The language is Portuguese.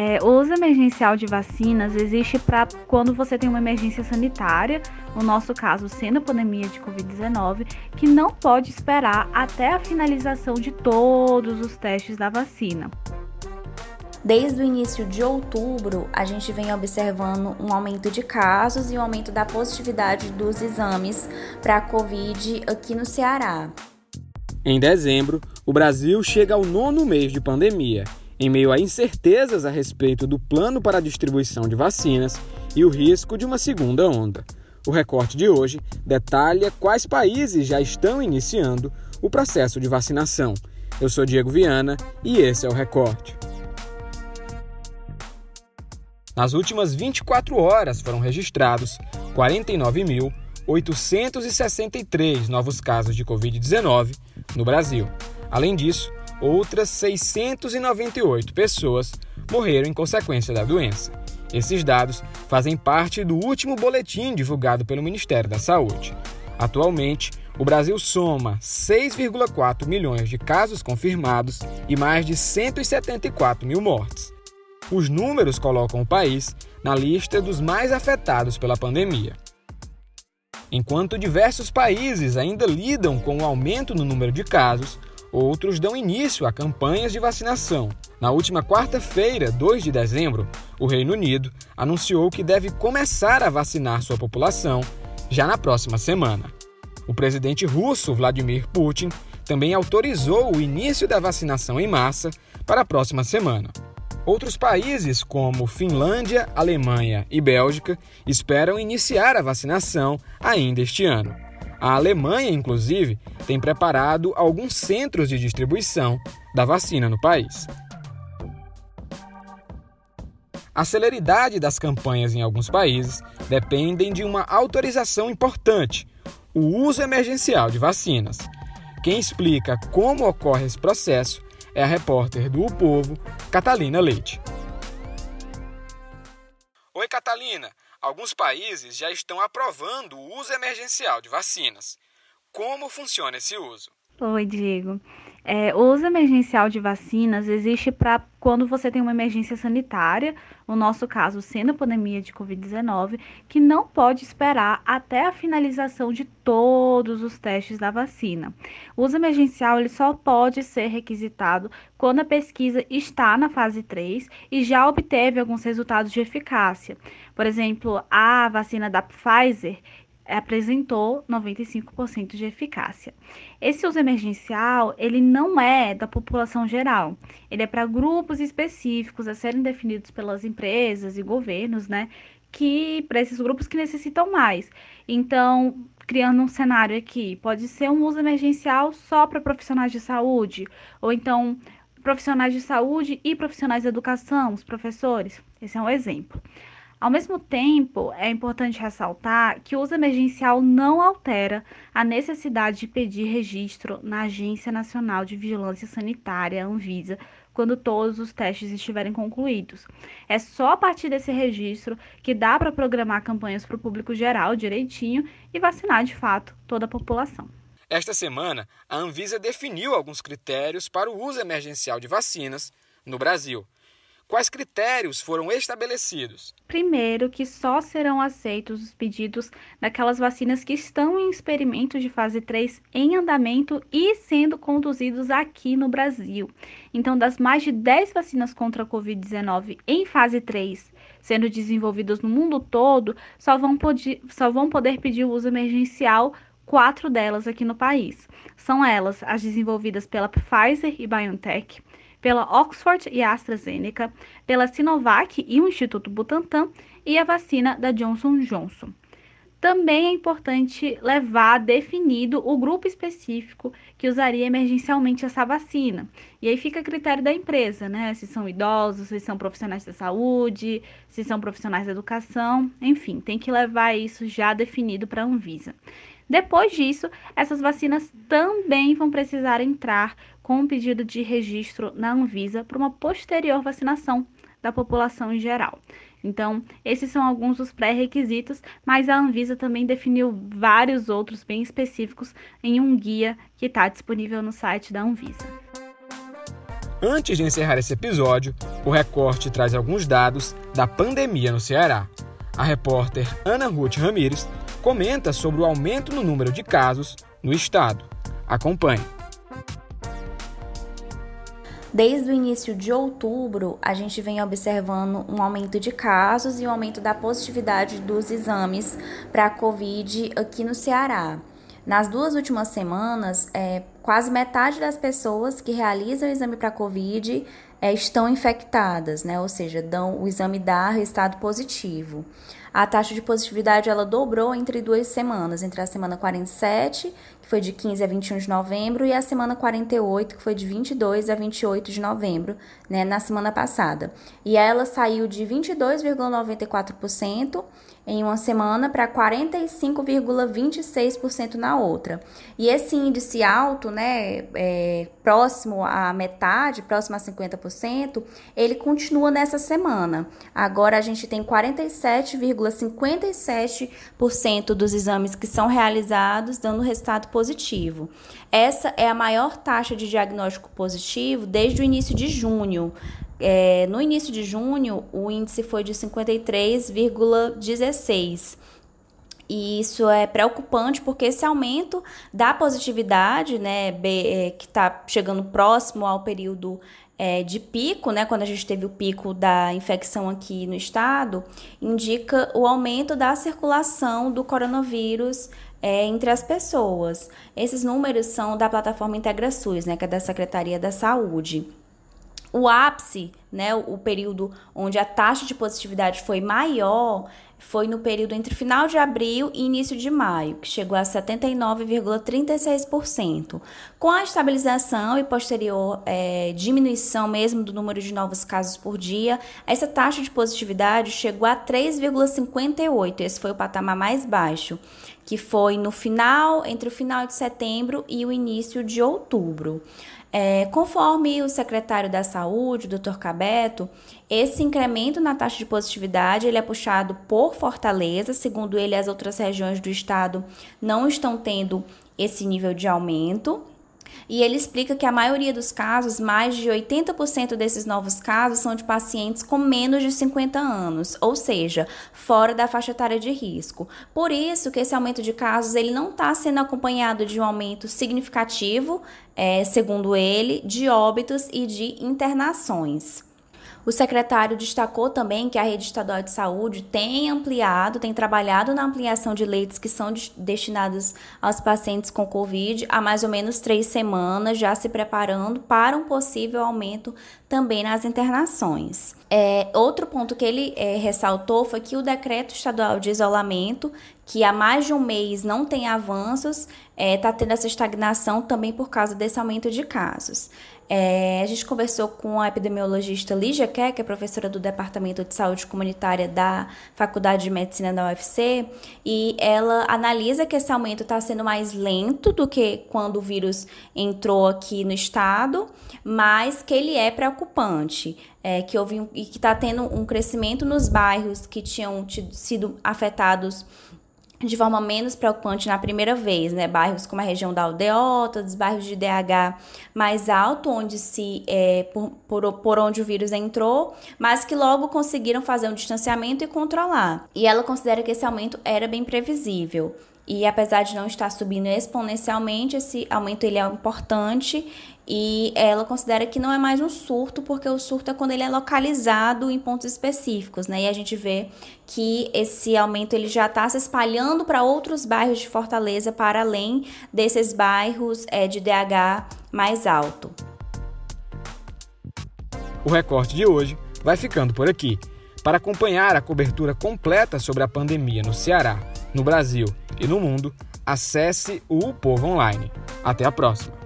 É, o uso emergencial de vacinas existe para quando você tem uma emergência sanitária, no nosso caso, sendo a pandemia de Covid-19, que não pode esperar até a finalização de todos os testes da vacina. Desde o início de outubro, a gente vem observando um aumento de casos e um aumento da positividade dos exames para a Covid aqui no Ceará. Em dezembro, o Brasil chega ao nono mês de pandemia, em meio a incertezas a respeito do plano para a distribuição de vacinas e o risco de uma segunda onda. O recorte de hoje detalha quais países já estão iniciando o processo de vacinação. Eu sou Diego Viana e esse é o recorte. Nas últimas 24 horas foram registrados 49.863 novos casos de Covid-19 no Brasil. Além disso, outras 698 pessoas morreram em consequência da doença. Esses dados fazem parte do último boletim divulgado pelo Ministério da Saúde. Atualmente, o Brasil soma 6,4 milhões de casos confirmados e mais de 174 mil mortes. Os números colocam o país na lista dos mais afetados pela pandemia. Enquanto diversos países ainda lidam com o aumento no número de casos, outros dão início a campanhas de vacinação. Na última quarta-feira, 2 de dezembro, o Reino Unido anunciou que deve começar a vacinar sua população já na próxima semana. O presidente russo Vladimir Putin também autorizou o início da vacinação em massa para a próxima semana. Outros países, como Finlândia, Alemanha e Bélgica, esperam iniciar a vacinação ainda este ano. A Alemanha, inclusive, tem preparado alguns centros de distribuição da vacina no país. A celeridade das campanhas em alguns países dependem de uma autorização importante, o uso emergencial de vacinas. Quem explica como ocorre esse processo é a repórter do O Povo, Catalina Leite. Oi, Catalina. Alguns países já estão aprovando o uso emergencial de vacinas. Como funciona esse uso? Oi, Diego. É, o uso emergencial de vacinas existe para quando você tem uma emergência sanitária, no nosso caso, sendo a pandemia de Covid-19, que não pode esperar até a finalização de todos os testes da vacina. O uso emergencial ele só pode ser requisitado quando a pesquisa está na fase 3 e já obteve alguns resultados de eficácia. Por exemplo, a vacina da Pfizer apresentou 95% de eficácia. Esse uso emergencial, ele não é da população geral, ele é para grupos específicos a serem definidos pelas empresas e governos, né, que para esses grupos que necessitam mais. Então, criando um cenário aqui, pode ser um uso emergencial só para profissionais de saúde, ou então profissionais de saúde e profissionais de educação, os professores. Esse é um exemplo. Ao mesmo tempo, é importante ressaltar que o uso emergencial não altera a necessidade de pedir registro na Agência Nacional de Vigilância Sanitária, Anvisa, quando todos os testes estiverem concluídos. É só a partir desse registro que dá para programar campanhas para o público geral direitinho e vacinar de fato toda a população. Esta semana, a Anvisa definiu alguns critérios para o uso emergencial de vacinas no Brasil. Quais critérios foram estabelecidos? Primeiro, que só serão aceitos os pedidos daquelas vacinas que estão em experimentos de fase 3 em andamento e sendo conduzidos aqui no Brasil. Então, das mais de 10 vacinas contra a Covid-19 em fase 3 sendo desenvolvidas no mundo todo, só vão, poder, só vão poder pedir o uso emergencial quatro delas aqui no país. São elas as desenvolvidas pela Pfizer e BioNTech pela Oxford e AstraZeneca, pela Sinovac e o Instituto Butantan e a vacina da Johnson Johnson. Também é importante levar definido o grupo específico que usaria emergencialmente essa vacina. E aí fica a critério da empresa, né? Se são idosos, se são profissionais da saúde, se são profissionais da educação, enfim, tem que levar isso já definido para a Anvisa. Depois disso, essas vacinas também vão precisar entrar com um pedido de registro na Anvisa para uma posterior vacinação da população em geral. Então, esses são alguns dos pré-requisitos, mas a Anvisa também definiu vários outros bem específicos em um guia que está disponível no site da Anvisa. Antes de encerrar esse episódio, o recorte traz alguns dados da pandemia no Ceará. A repórter Ana Ruth Ramires comenta sobre o aumento no número de casos no estado. Acompanhe. Desde o início de outubro, a gente vem observando um aumento de casos e um aumento da positividade dos exames para a Covid aqui no Ceará. Nas duas últimas semanas, é, quase metade das pessoas que realizam o exame para Covid é, estão infectadas, né? Ou seja, dão, o exame dá resultado positivo. A taxa de positividade ela dobrou entre duas semanas, entre a semana 47, que foi de 15 a 21 de novembro, e a semana 48, que foi de 22 a 28 de novembro, né, na semana passada. E ela saiu de 22,94% em uma semana para 45,26% na outra. E esse índice alto, né, é, próximo à metade, próximo a 50%, ele continua nessa semana. Agora a gente tem 47,57% dos exames que são realizados dando resultado positivo. Essa é a maior taxa de diagnóstico positivo desde o início de junho. É, no início de junho, o índice foi de 53,16. E isso é preocupante porque esse aumento da positividade, né, é, que está chegando próximo ao período é, de pico, né, quando a gente teve o pico da infecção aqui no estado, indica o aumento da circulação do coronavírus é, entre as pessoas. Esses números são da plataforma IntegraSUS, né, que é da Secretaria da Saúde. O ápice, né, o período onde a taxa de positividade foi maior, foi no período entre final de abril e início de maio, que chegou a 79,36%. Com a estabilização e posterior é, diminuição mesmo do número de novos casos por dia, essa taxa de positividade chegou a 3,58%. Esse foi o patamar mais baixo, que foi no final, entre o final de setembro e o início de outubro. É, conforme o secretário da Saúde, o Dr. Cabeto, esse incremento na taxa de positividade ele é puxado por Fortaleza. Segundo ele, as outras regiões do estado não estão tendo esse nível de aumento. E ele explica que a maioria dos casos, mais de 80% desses novos casos, são de pacientes com menos de 50 anos, ou seja, fora da faixa etária de risco. Por isso que esse aumento de casos ele não está sendo acompanhado de um aumento significativo, é, segundo ele, de óbitos e de internações. O secretário destacou também que a rede estadual de saúde tem ampliado, tem trabalhado na ampliação de leitos que são destinados aos pacientes com Covid há mais ou menos três semanas, já se preparando para um possível aumento também nas internações. É, outro ponto que ele é, ressaltou foi que o decreto estadual de isolamento, que há mais de um mês não tem avanços, está é, tá tendo essa estagnação também por causa desse aumento de casos. É, a gente conversou com a epidemiologista Lígia Kerr, que é professora do Departamento de Saúde Comunitária da Faculdade de Medicina da UFC, e ela analisa que esse aumento está sendo mais lento do que quando o vírus entrou aqui no estado, mas que ele é preocupante. É, que houve um, e que está tendo um crescimento nos bairros que tinham tido, sido afetados de forma menos preocupante na primeira vez, né? Bairros como a região da aldeota, dos bairros de DH mais alto, onde se é, por, por, por, onde o vírus entrou, mas que logo conseguiram fazer um distanciamento e controlar. E ela considera que esse aumento era bem previsível. E apesar de não estar subindo exponencialmente, esse aumento ele é importante e ela considera que não é mais um surto, porque o surto é quando ele é localizado em pontos específicos, né? E a gente vê que esse aumento ele já está se espalhando para outros bairros de Fortaleza, para além desses bairros é, de DH mais alto. O recorte de hoje vai ficando por aqui. Para acompanhar a cobertura completa sobre a pandemia no Ceará, no Brasil e no mundo, acesse o Povo Online. Até a próxima!